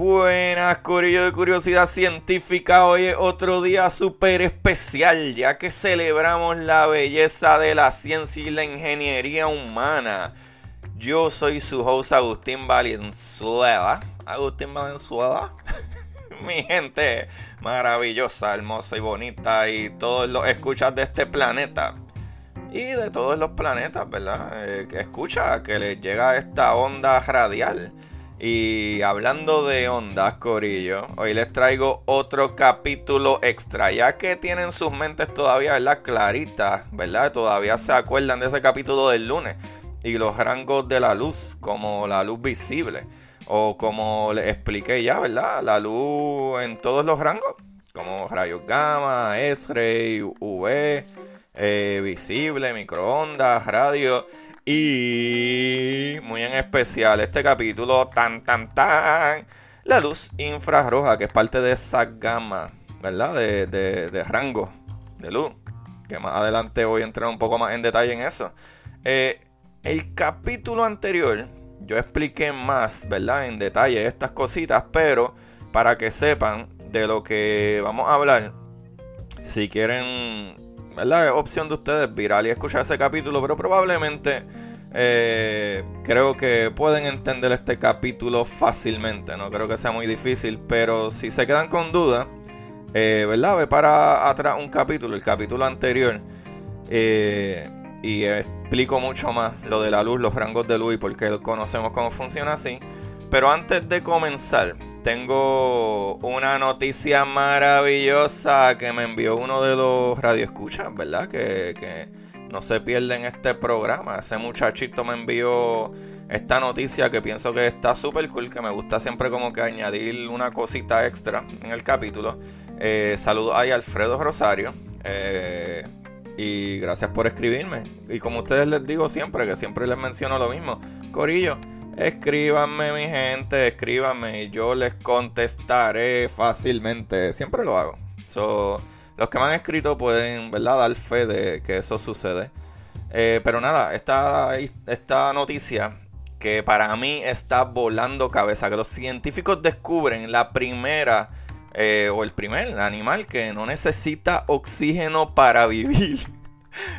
Buenas, Corillo de Curiosidad Científica. Hoy es otro día súper especial, ya que celebramos la belleza de la ciencia y la ingeniería humana. Yo soy su host Agustín Valenzuela. Agustín Valenzuela. Mi gente maravillosa, hermosa y bonita, y todos los escuchas de este planeta. Y de todos los planetas, ¿verdad? Eh, que escucha que les llega esta onda radial. Y hablando de ondas, Corillo, hoy les traigo otro capítulo extra, ya que tienen sus mentes todavía. Claritas, ¿verdad? Todavía se acuerdan de ese capítulo del lunes y los rangos de la luz, como la luz visible, o como les expliqué ya, ¿verdad? La luz en todos los rangos, como rayos gamma, X-ray, UV, eh, visible, microondas, radio. Y muy en especial este capítulo, tan, tan, tan, la luz infrarroja, que es parte de esa gama, ¿verdad? De, de, rango de luz. Que más adelante voy a entrar un poco más en detalle en eso. Eh, el capítulo anterior, yo expliqué más, ¿verdad? En detalle estas cositas, pero para que sepan de lo que vamos a hablar, si quieren ¿verdad? Es opción de ustedes viral y escuchar ese capítulo, pero probablemente eh, creo que pueden entender este capítulo fácilmente. No creo que sea muy difícil, pero si se quedan con dudas, eh, ¿verdad? Ve para atrás un capítulo, el capítulo anterior, eh, y explico mucho más lo de la luz, los rangos de luz y por qué conocemos cómo funciona así. Pero antes de comenzar, tengo una noticia maravillosa que me envió uno de los radioescuchas, ¿verdad? Que, que no se pierden este programa. Ese muchachito me envió esta noticia que pienso que está súper cool, que me gusta siempre como que añadir una cosita extra en el capítulo. Eh, saludos a Alfredo Rosario. Eh, y gracias por escribirme. Y como ustedes les digo siempre, que siempre les menciono lo mismo. Corillo, Escríbanme, mi gente, escríbanme y yo les contestaré fácilmente. Siempre lo hago. Los que me han escrito pueden, ¿verdad?, dar fe de que eso sucede. Eh, pero nada, esta, esta noticia que para mí está volando cabeza, que los científicos descubren la primera eh, o el primer animal que no necesita oxígeno para vivir.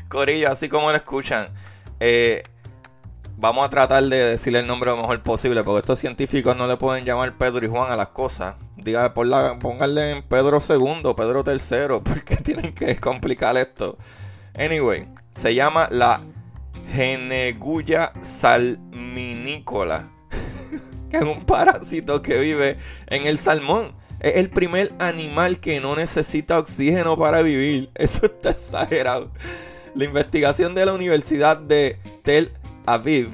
Corillo, así como lo escuchan. Eh, vamos a tratar de decirle el nombre lo mejor posible, porque estos científicos no le pueden llamar Pedro y Juan a las cosas. Diga, pónganle en Pedro II, Pedro III, porque tienen que complicar esto. Anyway, se llama la Genegulla salminícola, que es un parásito que vive en el salmón. Es el primer animal que no necesita oxígeno para vivir. Eso está exagerado. La investigación de la Universidad de Tel Aviv,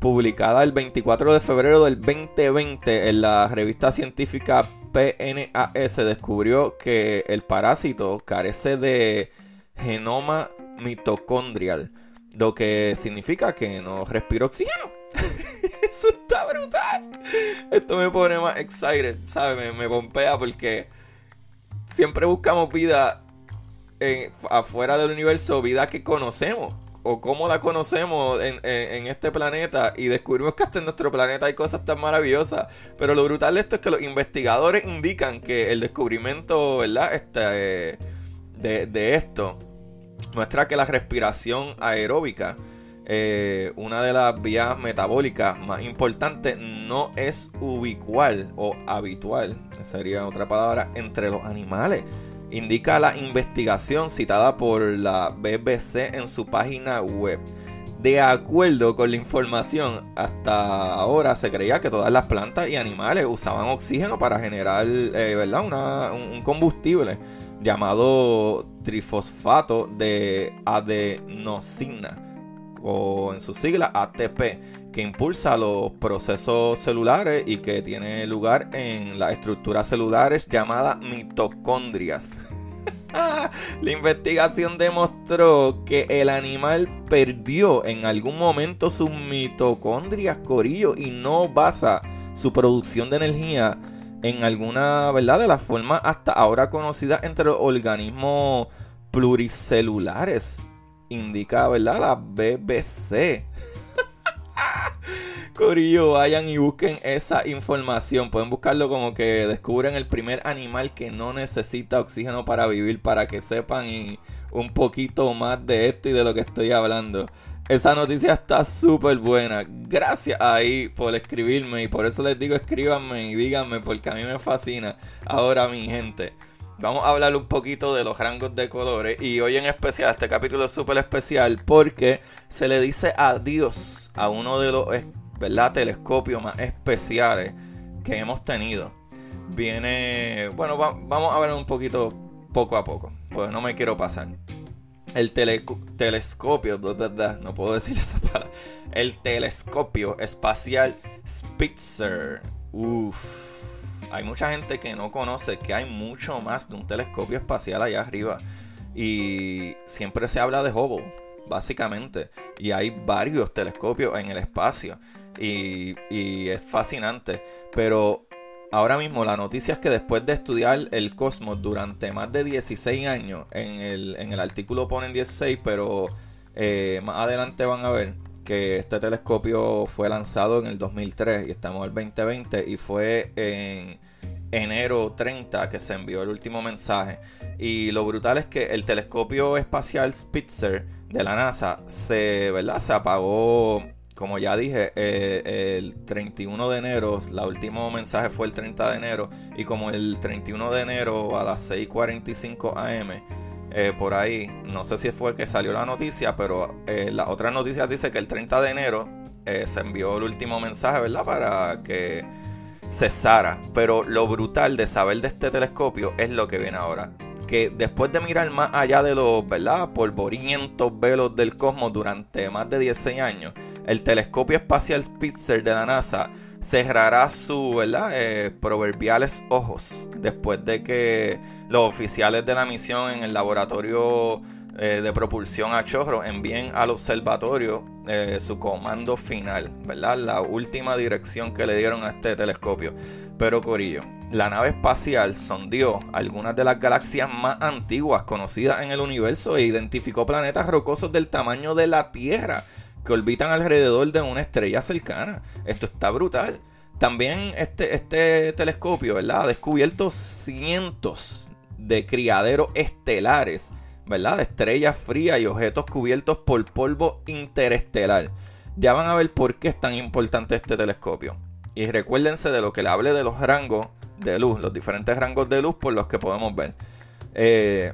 publicada el 24 de febrero del 2020 en la revista científica PNAS, descubrió que el parásito carece de genoma mitocondrial, lo que significa que no respira oxígeno. Eso está brutal. Esto me pone más excited, ¿sabes? Me, me pompea porque siempre buscamos vida afuera del universo, vida que conocemos o cómo la conocemos en, este planeta y descubrimos que hasta en nuestro planeta hay cosas tan maravillosas. Pero lo brutal de esto es que los investigadores indican que el descubrimiento, ¿verdad? Este, de, esto muestra que la respiración aeróbica eh, una de las vías metabólicas más importantes no es ubicual o habitual, sería otra palabra, entre los animales. Indica la investigación citada por la BBC en su página web. De acuerdo con la información, hasta ahora se creía que todas las plantas y animales usaban oxígeno para generar eh, ¿verdad? un combustible llamado trifosfato de adenosina o en su sigla ATP, que impulsa los procesos celulares y que tiene lugar en las estructuras celulares llamadas mitocondrias. La investigación demostró que el animal perdió en algún momento sus mitocondrias, corillo, y no basa su producción de energía en alguna, ¿verdad? De las formas hasta ahora conocidas entre los organismos pluricelulares. Indica, ¿verdad? La BBC. Corillo, vayan y busquen esa información. Pueden buscarlo como que descubren el primer animal que no necesita oxígeno para vivir, para que sepan un poquito más de esto y de lo que estoy hablando. Esa noticia está súper buena. Gracias ahí por escribirme y por eso les digo escríbanme y díganme porque a mí me fascina. Ahora mi gente, vamos a hablar un poquito de los rangos de colores y hoy en especial este capítulo es súper especial porque se le dice adiós a uno de los ¿verdad? telescopios más especiales que hemos tenido. Viene, bueno, vamos a ver un poquito poco a poco, pues no me quiero pasar el telescopio, no puedo decir esa palabra, el telescopio espacial Spitzer. Uf, hay mucha gente que no conoce que hay mucho más de un telescopio espacial allá arriba. Y siempre se habla de Hubble, básicamente. Y hay varios telescopios en el espacio. Y, es fascinante. Pero ahora mismo la noticia es que después de estudiar el cosmos durante más de 16 años, en el, en el artículo ponen 16, pero eh, más adelante van a ver que este telescopio fue lanzado en el 2003 y estamos en el 2020 y fue en enero 30 que se envió el último mensaje. Y lo brutal es que el telescopio espacial Spitzer de la NASA se, ¿verdad? se apagó como ya dije, eh, el 31 de enero, la último mensaje fue el 30 de enero, y como el 31 de enero a las 6.45 am, eh, por ahí, no sé si fue que salió la noticia, pero eh, la otra noticia dice que el 30 de enero se envió el último mensaje, ¿verdad? Para que cesara. Pero lo brutal de saber de este telescopio es lo que viene ahora que después de mirar más allá de los, ¿verdad? polvorientos velos del cosmos durante más de 16 años, el telescopio espacial Spitzer de la NASA cerrará sus. Eh, proverbiales ojos después de que los oficiales de la misión en el laboratorio eh, de propulsión a chorro envíen al observatorio eh, su comando final, ¿verdad? La última dirección que le dieron a este telescopio. Pero Corillo, la nave espacial sondeó algunas de las galaxias más antiguas conocidas en el universo e identificó planetas rocosos del tamaño de la Tierra que orbitan alrededor de una estrella cercana. Esto está brutal. También este, este telescopio ¿verdad? ha descubierto cientos de criaderos estelares, ¿verdad? de estrellas frías y objetos cubiertos por polvo interestelar. Ya van a ver por qué es tan importante este telescopio. Y recuérdense de lo que le hable de los rangos de luz, los diferentes rangos de luz por los que podemos ver. Eh,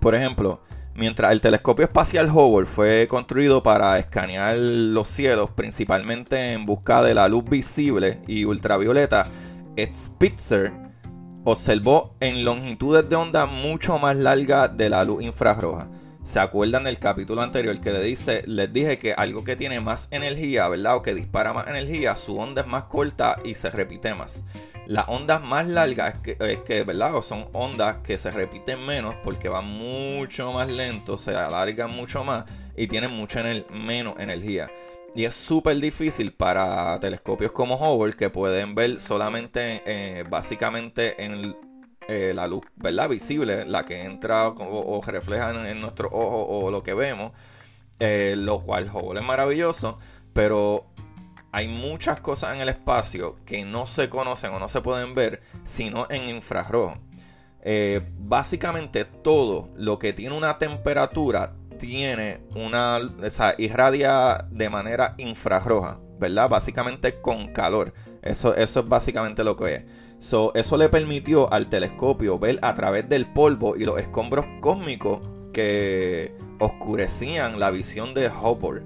por ejemplo, mientras el telescopio espacial Hubble fue construido para escanear los cielos, principalmente en busca de la luz visible y ultravioleta, Spitzer observó en longitudes de onda mucho más largas de la luz infrarroja. ¿Se acuerdan del capítulo anterior que les, dice, les dije que algo que tiene más energía, ¿verdad? O que dispara más energía, su onda es más corta y se repite más. Las ondas más largas es que, ¿verdad? O son ondas que se repiten menos porque van mucho más lento, se alargan mucho más y tienen mucha menos energía. Y es súper difícil para telescopios como Hubble que pueden ver solamente, eh, básicamente en eh, la luz, ¿verdad? Visible, la que entra o, refleja en, nuestro ojo o lo que vemos, eh, lo cual Hubble es maravilloso, pero hay muchas cosas en el espacio que no se conocen o no se pueden ver sino en infrarrojo. Eh, básicamente todo lo que tiene una temperatura tiene una, o sea, irradia de manera infrarroja, ¿verdad? Básicamente con calor. Eso, eso es básicamente lo que es. eso le permitió al telescopio ver a través del polvo y los escombros cósmicos que oscurecían la visión de Hubble.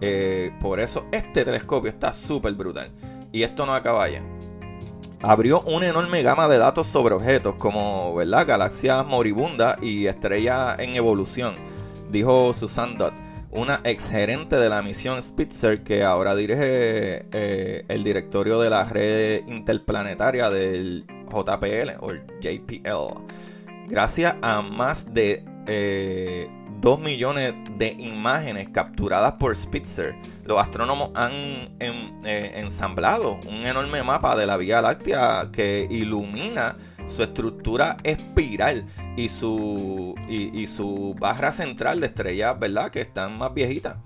Eh, por eso este telescopio está súper brutal. Y esto no acaba ya. Abrió una enorme gama de datos sobre objetos como ¿verdad? galaxias moribundas y estrellas en evolución, dijo Susan Dodd, una ex gerente de la misión Spitzer que ahora dirige eh, el directorio de la red interplanetaria del JPL o JPL. Gracias a más de eh, 2 millones de imágenes capturadas por Spitzer, los astrónomos han eh, ensamblado un enorme mapa de la Vía Láctea que ilumina su estructura espiral y su, y, barra central de estrellas, ¿verdad? Que están más viejitas.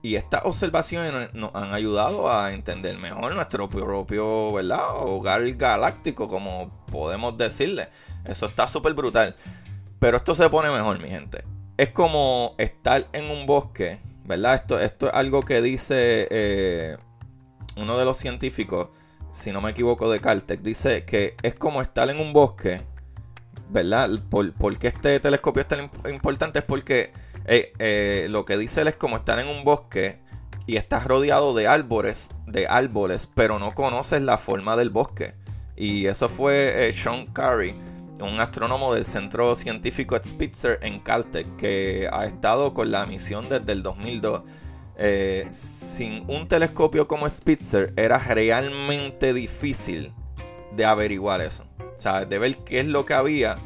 Y estas observaciones nos han ayudado a entender mejor nuestro propio. Hogar galáctico, como podemos decirle. Eso está súper brutal. Pero esto se pone mejor, mi gente es como estar en un bosque, ¿verdad? Esto, esto es algo que dice eh, uno de los científicos, si no me equivoco, de Caltech, dice que es como estar en un bosque, ¿verdad? Por, qué este telescopio es tan importante? Es porque eh, eh, lo que dice él es como estar en un bosque y estás rodeado de árboles, de árboles, pero no conoces la forma del bosque. Y eso fue Sean Curry un astrónomo del Centro Científico Spitzer en Caltech que ha estado con la misión desde el 2002. Eh, sin un telescopio como Spitzer era realmente difícil de averiguar eso. O sea, de ver qué es lo que había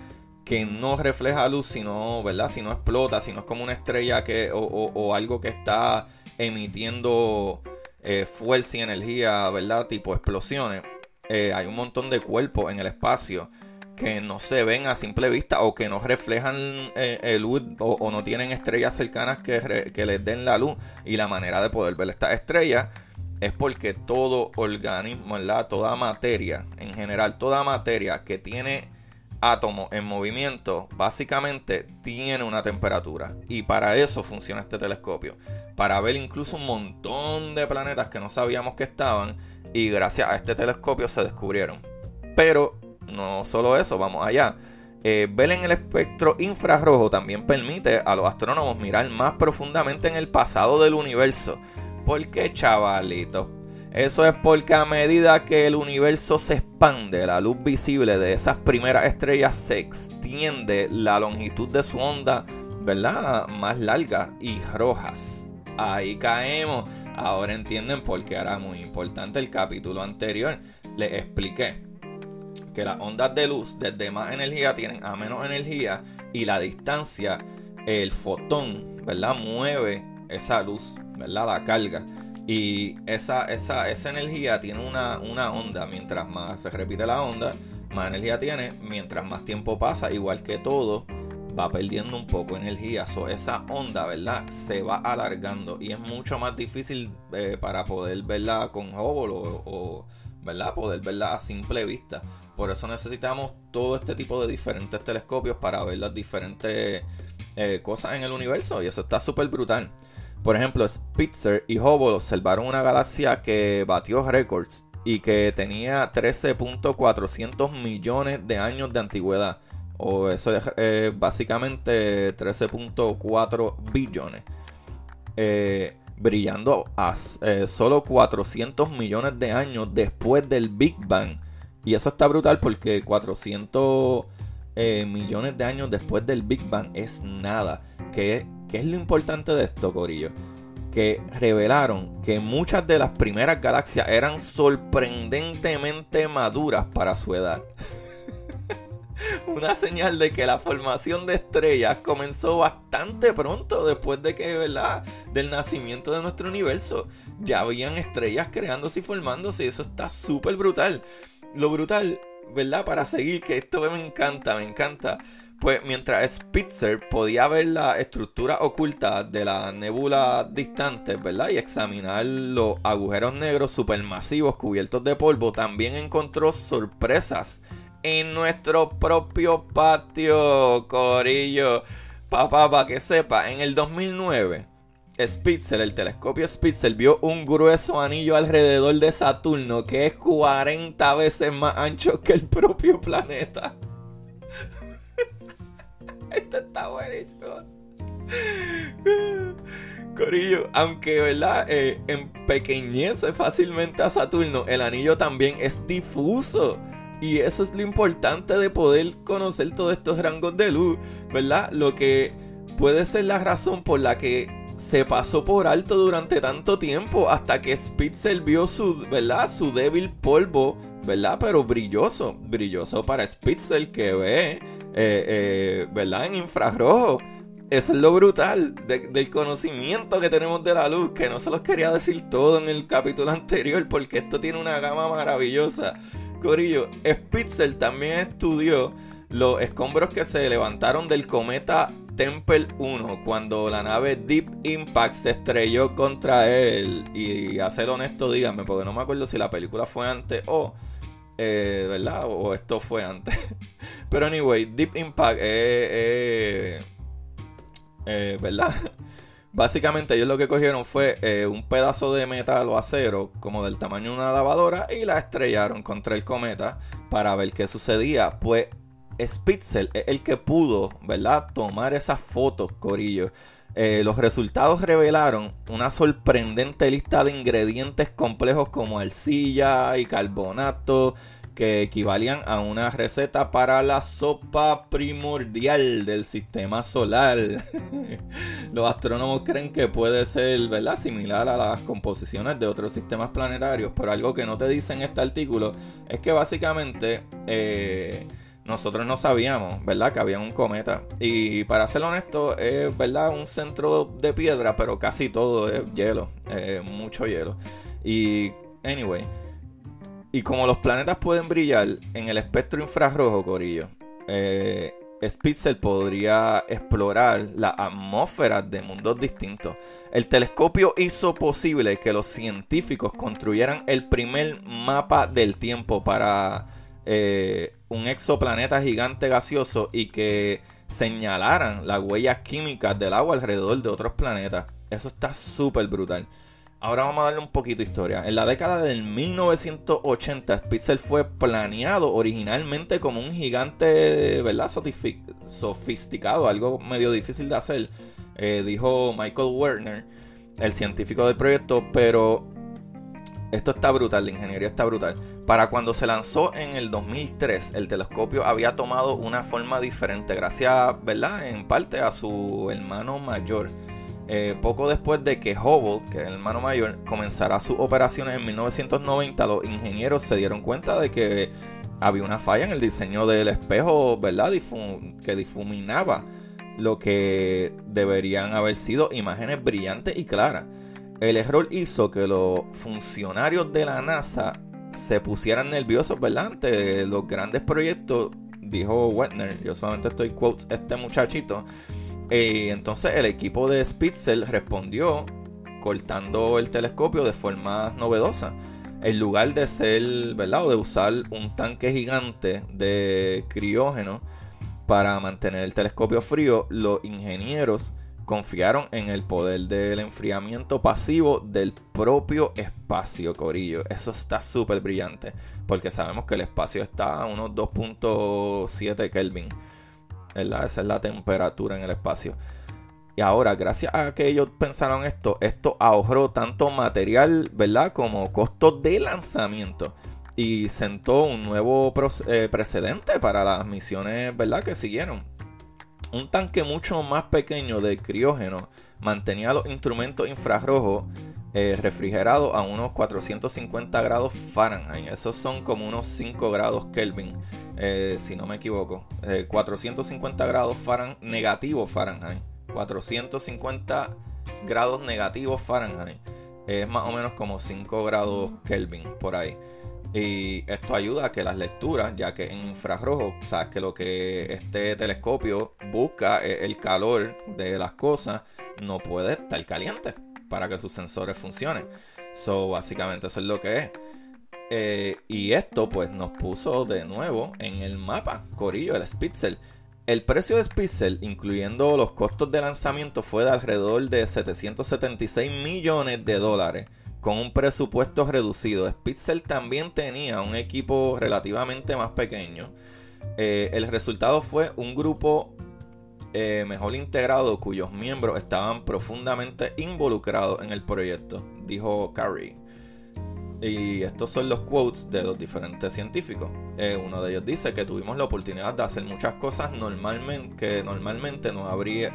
que no refleja luz, sino, ¿verdad? Si no explota, si no es como una estrella que, o, algo que está emitiendo eh, fuerza y energía, ¿verdad? Tipo explosiones. Eh, hay un montón de cuerpos en el espacio que no se ven a simple vista o que no reflejan eh, el luz o, no tienen estrellas cercanas que, que, les den la luz. Y la manera de poder ver estas estrellas es porque todo organismo, ¿verdad? toda materia, en general, toda materia que tiene átomos en movimiento, básicamente tiene una temperatura. Y para eso funciona este telescopio. Para ver incluso un montón de planetas que no sabíamos que estaban. Y gracias a este telescopio se descubrieron. Pero no solo eso, vamos allá. Eh, ver en el espectro infrarrojo también permite a los astrónomos mirar más profundamente en el pasado del universo. ¿Por qué, chavalito? Eso es porque a medida que el universo se expande, la luz visible de esas primeras estrellas se extiende la longitud de su onda, ¿verdad? Más larga y rojas. Ahí caemos. Ahora entienden por qué era muy importante el capítulo anterior. Les expliqué que las ondas de luz desde más energía tienen a menos energía y la distancia, el fotón, ¿verdad? Mueve esa luz, ¿verdad? La carga. Y esa, esa, esa energía tiene una, una onda. Mientras más se repite la onda, más energía tiene. Mientras más tiempo pasa, igual que todo, va perdiendo un poco de energía. So, esa onda, ¿verdad? Se va alargando. Y es mucho más difícil eh, para poder verla con Hubble o, o, ¿verdad? Poder verla a simple vista. Por eso necesitamos todo este tipo de diferentes telescopios para ver las diferentes eh, cosas en el universo. Y eso está súper brutal. Por ejemplo, Spitzer y Hubble observaron una galaxia que batió récords y que tenía 13.400 millones de años de antigüedad. O eso es eh, básicamente 13.4 billones. Eh, brillando a solo 400 millones de años después del Big Bang. Y eso está brutal porque 400 eh, millones de años después del Big Bang es nada. ¿Qué, es lo importante de esto, Corillo? Que revelaron que muchas de las primeras galaxias eran sorprendentemente maduras para su edad. Una señal de que la formación de estrellas comenzó bastante pronto después de que, ¿verdad? Del nacimiento de nuestro universo. Ya habían estrellas creándose y formándose y eso está súper brutal lo brutal, ¿verdad? Para seguir, que esto me encanta, me encanta. Pues mientras Spitzer podía ver la estructura oculta de la nebula distante, ¿verdad? Y examinar los agujeros negros supermasivos cubiertos de polvo, también encontró sorpresas en nuestro propio patio, Corillo. Papá, para que sepa, en el 2009, Spitzer, el telescopio Spitzer, vio un grueso anillo alrededor de Saturno que es 40 veces más ancho que el propio planeta. Esto está buenísimo. Corillo, aunque verdad, eh, empequeñece fácilmente a Saturno, el anillo también es difuso. Y eso es lo importante de poder conocer todos estos rangos de luz, ¿verdad? Lo que puede ser la razón por la que se pasó por alto durante tanto tiempo hasta que Spitzer vio su, ¿verdad? Su débil polvo, ¿verdad? Pero brilloso, brilloso para Spitzer que ve, eh, eh, ¿verdad? En infrarrojo. Eso es lo brutal del conocimiento que tenemos de la luz, que no se los quería decir todo en el capítulo anterior, porque esto tiene una gama maravillosa. Corillo, Spitzer también estudió los escombros que se levantaron del cometa Temple 1 cuando la nave Deep Impact se estrelló contra él. Y a ser honesto, díganme, porque no me acuerdo si la película fue antes o. Eh, ¿Verdad? O esto fue antes. Pero anyway, Deep Impact es. Eh, ¿Verdad? Básicamente ellos lo que cogieron fue eh, un pedazo de metal o acero como del tamaño de una lavadora y la estrellaron contra el cometa para ver qué sucedía. Pues Spitzel es el que pudo, ¿verdad? Tomar esas fotos, Corillo. Eh, los resultados revelaron una sorprendente lista de ingredientes complejos como arcilla y carbonato, que equivalían a una receta para la sopa primordial del sistema solar. Los astrónomos creen que puede ser ¿verdad? similar a las composiciones de otros sistemas planetarios, pero algo que no te dice en este artículo es que básicamente eh, nosotros no sabíamos, ¿verdad? Que había un cometa. Y para ser honesto, es, ¿verdad? Un centro de piedra, pero casi todo es hielo, mucho hielo. Y, anyway, y como los planetas pueden brillar en el espectro infrarrojo, Corillo, eh, Spitzer podría explorar la atmósfera de mundos distintos. El telescopio hizo posible que los científicos construyeran el primer mapa del tiempo para eh, un exoplaneta gigante gaseoso y que señalaran las huellas químicas del agua alrededor de otros planetas. Eso está súper brutal. Ahora vamos a darle un poquito de historia. En la década del 1980, Spitzer fue planeado originalmente como un gigante, ¿verdad? Sofisticado, algo medio difícil de hacer, eh, dijo Michael Werner, el científico del proyecto, pero esto está brutal, la ingeniería está brutal. Para cuando se lanzó en el 2003, el telescopio había tomado una forma diferente, gracias, ¿verdad? En parte a su hermano mayor. Eh, poco después de que Hubble, que es el hermano mayor, comenzara sus operaciones en 1990, los ingenieros se dieron cuenta de que había una falla en el diseño del espejo, ¿verdad? que difuminaba lo que deberían haber sido imágenes brillantes y claras. El error hizo que los funcionarios de la NASA se pusieran nerviosos, ¿verdad? Ante los grandes proyectos, dijo Wetner, yo solamente estoy quotes este muchachito y entonces el equipo de Spitzer respondió cortando el telescopio de forma novedosa. En lugar de ser, ¿verdad? O de usar un tanque gigante de criógeno para mantener el telescopio frío, los ingenieros confiaron en el poder del enfriamiento pasivo del propio espacio, Corillo. Eso está súper brillante, porque sabemos que el espacio está a unos 2.7 Kelvin. Esa es la temperatura en el espacio. Y ahora, gracias a que ellos pensaron esto, esto ahorró tanto material, ¿verdad? Como costos de lanzamiento. Y sentó un nuevo eh, precedente para las misiones, ¿verdad? Que siguieron. Un tanque mucho más pequeño de criógeno mantenía los instrumentos infrarrojos eh, refrigerados a unos 450 grados Fahrenheit. Esos son como unos 5 grados Kelvin. Eh, si no me equivoco, 450 eh, grados Fahrenheit, negativo Fahrenheit. 450 grados negativos Fahrenheit. Es más o menos como 5 grados Kelvin por ahí. Y esto ayuda a que las lecturas, ya que en infrarrojo, sabes que lo que este telescopio busca es el calor de las cosas, no puede estar caliente para que sus sensores funcionen. So, básicamente eso es lo que es. Eh, y esto pues nos puso de nuevo en el mapa, Corillo, el Spitzel. El precio de Spitzer, incluyendo los costos de lanzamiento, fue de alrededor de 776 millones de dólares, con un presupuesto reducido. Spitzer también tenía un equipo relativamente más pequeño. Eh, el resultado fue un grupo eh, mejor integrado cuyos miembros estaban profundamente involucrados en el proyecto, dijo Carey. Y estos son los quotes de los diferentes científicos. Eh, uno de ellos dice que tuvimos la oportunidad de hacer muchas cosas que normalmente no, habría,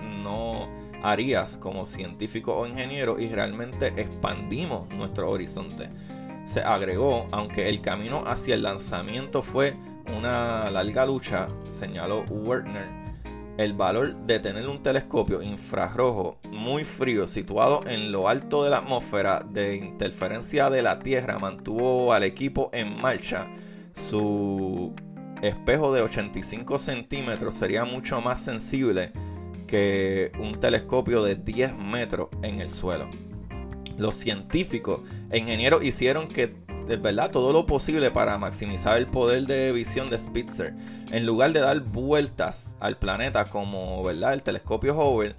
harías como científico o ingeniero y realmente expandimos nuestro horizonte. Se agregó, aunque el camino hacia el lanzamiento fue una larga lucha, señaló Werner, el valor de tener un telescopio infrarrojo muy frío situado en lo alto de la atmósfera de interferencia de la Tierra mantuvo al equipo en marcha. Su espejo de 85 centímetros sería mucho más sensible que un telescopio de 10 metros en el suelo. Los científicos e ingenieros hicieron que ¿verdad? todo lo posible para maximizar el poder de visión de Spitzer. En lugar de dar vueltas al planeta como ¿verdad? el telescopio Hubble,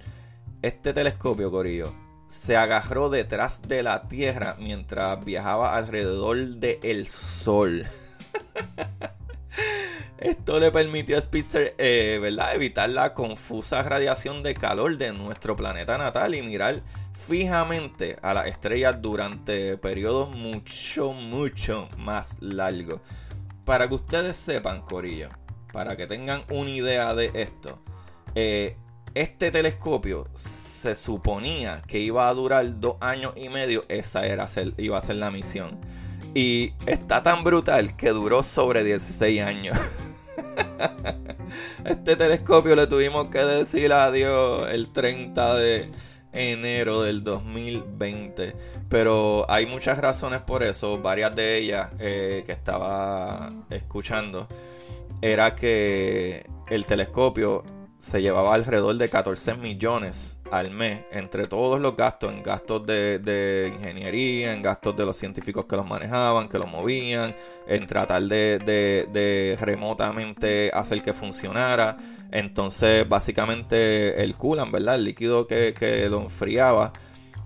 este telescopio, Corillo, se agarró detrás de la Tierra mientras viajaba alrededor del Sol. Esto le permitió a Spitzer eh, ¿verdad? evitar la confusa radiación de calor de nuestro planeta natal y mirar fijamente a las estrellas durante periodos mucho, mucho más largos. Para que ustedes sepan, Corillo, para que tengan una idea de esto, eh, este telescopio se suponía que iba a durar dos años y medio, esa era iba a ser la misión. Y está tan brutal que duró sobre 16 años. este telescopio le tuvimos que decir adiós el 30 de enero del 2020. Pero hay muchas razones por eso. Varias de ellas eh, que estaba escuchando era que el telescopio se llevaba alrededor de 14 millones al mes entre todos los gastos, en gastos de, ingeniería, en gastos de los científicos que los manejaban, que los movían, en tratar de, remotamente hacer que funcionara. Entonces, básicamente, el coolant, ¿verdad? El líquido que, lo enfriaba.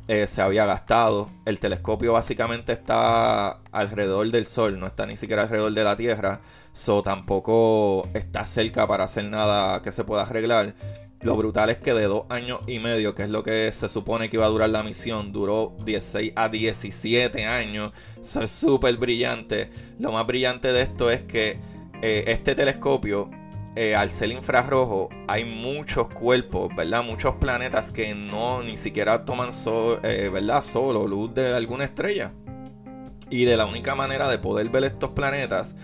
Eh, se había gastado. El telescopio básicamente está alrededor del Sol, no está ni siquiera alrededor de la Tierra. So tampoco está cerca para hacer nada que se pueda arreglar. Lo brutal es que de dos años y medio, que es lo que se supone que iba a durar la misión, duró 16 a 17 años. Eso es súper brillante. Lo más brillante de esto es que eh, este telescopio, eh, al ser infrarrojo, hay muchos cuerpos, ¿verdad? Muchos planetas que no ni siquiera toman sol, eh, ¿verdad? Solo luz de alguna estrella. Y de la única manera de poder ver estos planetas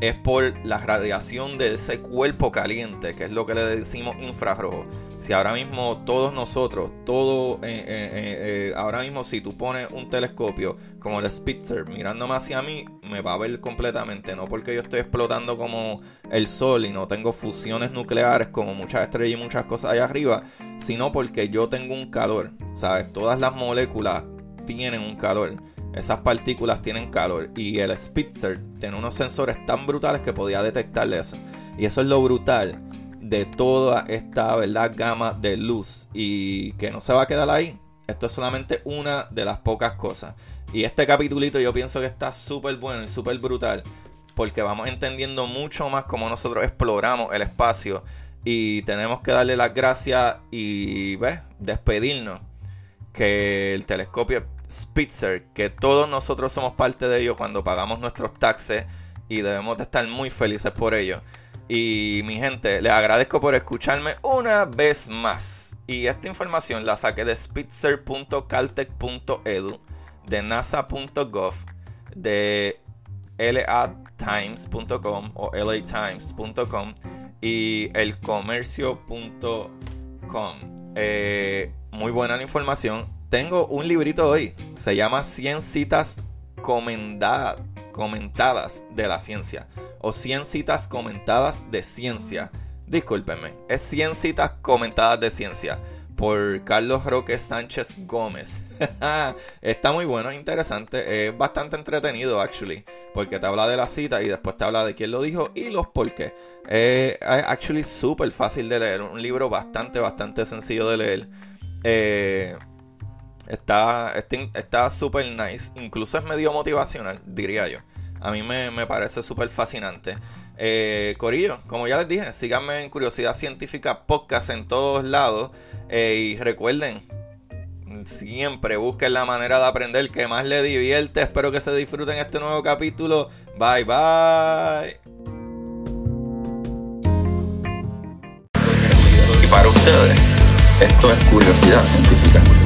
es por la radiación de ese cuerpo caliente, que es lo que le decimos infrarrojo. Si ahora mismo todos nosotros, todo, eh, eh, eh, ahora mismo si tú pones un telescopio como el Spitzer mirándome hacia mí, me va a ver completamente, no porque yo estoy explotando como el sol y no tengo fusiones nucleares como muchas estrellas y muchas cosas allá arriba, sino porque yo tengo un calor, ¿sabes? Todas las moléculas tienen un calor esas partículas tienen calor y el Spitzer tiene unos sensores tan brutales que podía detectarle eso. Y eso es lo brutal de toda esta ¿verdad? gama de luz y que no se va a quedar ahí. Esto es solamente una de las pocas cosas. Y este capitulito yo pienso que está súper bueno y súper brutal porque vamos entendiendo mucho más cómo nosotros exploramos el espacio y tenemos que darle las gracias y ¿ves? despedirnos que el telescopio Spitzer, que todos nosotros somos parte de ello cuando pagamos nuestros taxes y debemos de estar muy felices por ello. Y mi gente, les agradezco por escucharme una vez más. Y esta información la saqué de spitzer.caltech.edu, de nasa.gov, de latimes.com o latimes.com y elcomercio.com. Eh, muy buena la información tengo un librito hoy. Se llama 100 citas comentadas de la ciencia. O 100 citas comentadas de ciencia. Discúlpenme. Es 100 citas comentadas de ciencia. por Carlos Roque Sánchez Gómez. Está muy bueno, es interesante, es bastante entretenido, actually, porque te habla de la cita y después te habla de quién lo dijo y los por qué. es actually súper fácil de leer, un libro bastante, bastante sencillo de leer. Eh, está está súper nice, incluso es medio motivacional, diría yo. A mí me, me parece súper fascinante. Eh, Corillo, como ya les dije, síganme en Curiosidad Científica Podcast en todos lados. Eh, y recuerden, siempre busquen la manera de aprender que más les divierte. Espero que se disfruten este nuevo capítulo. Bye bye. Y para ustedes, esto es Curiosidad Científica.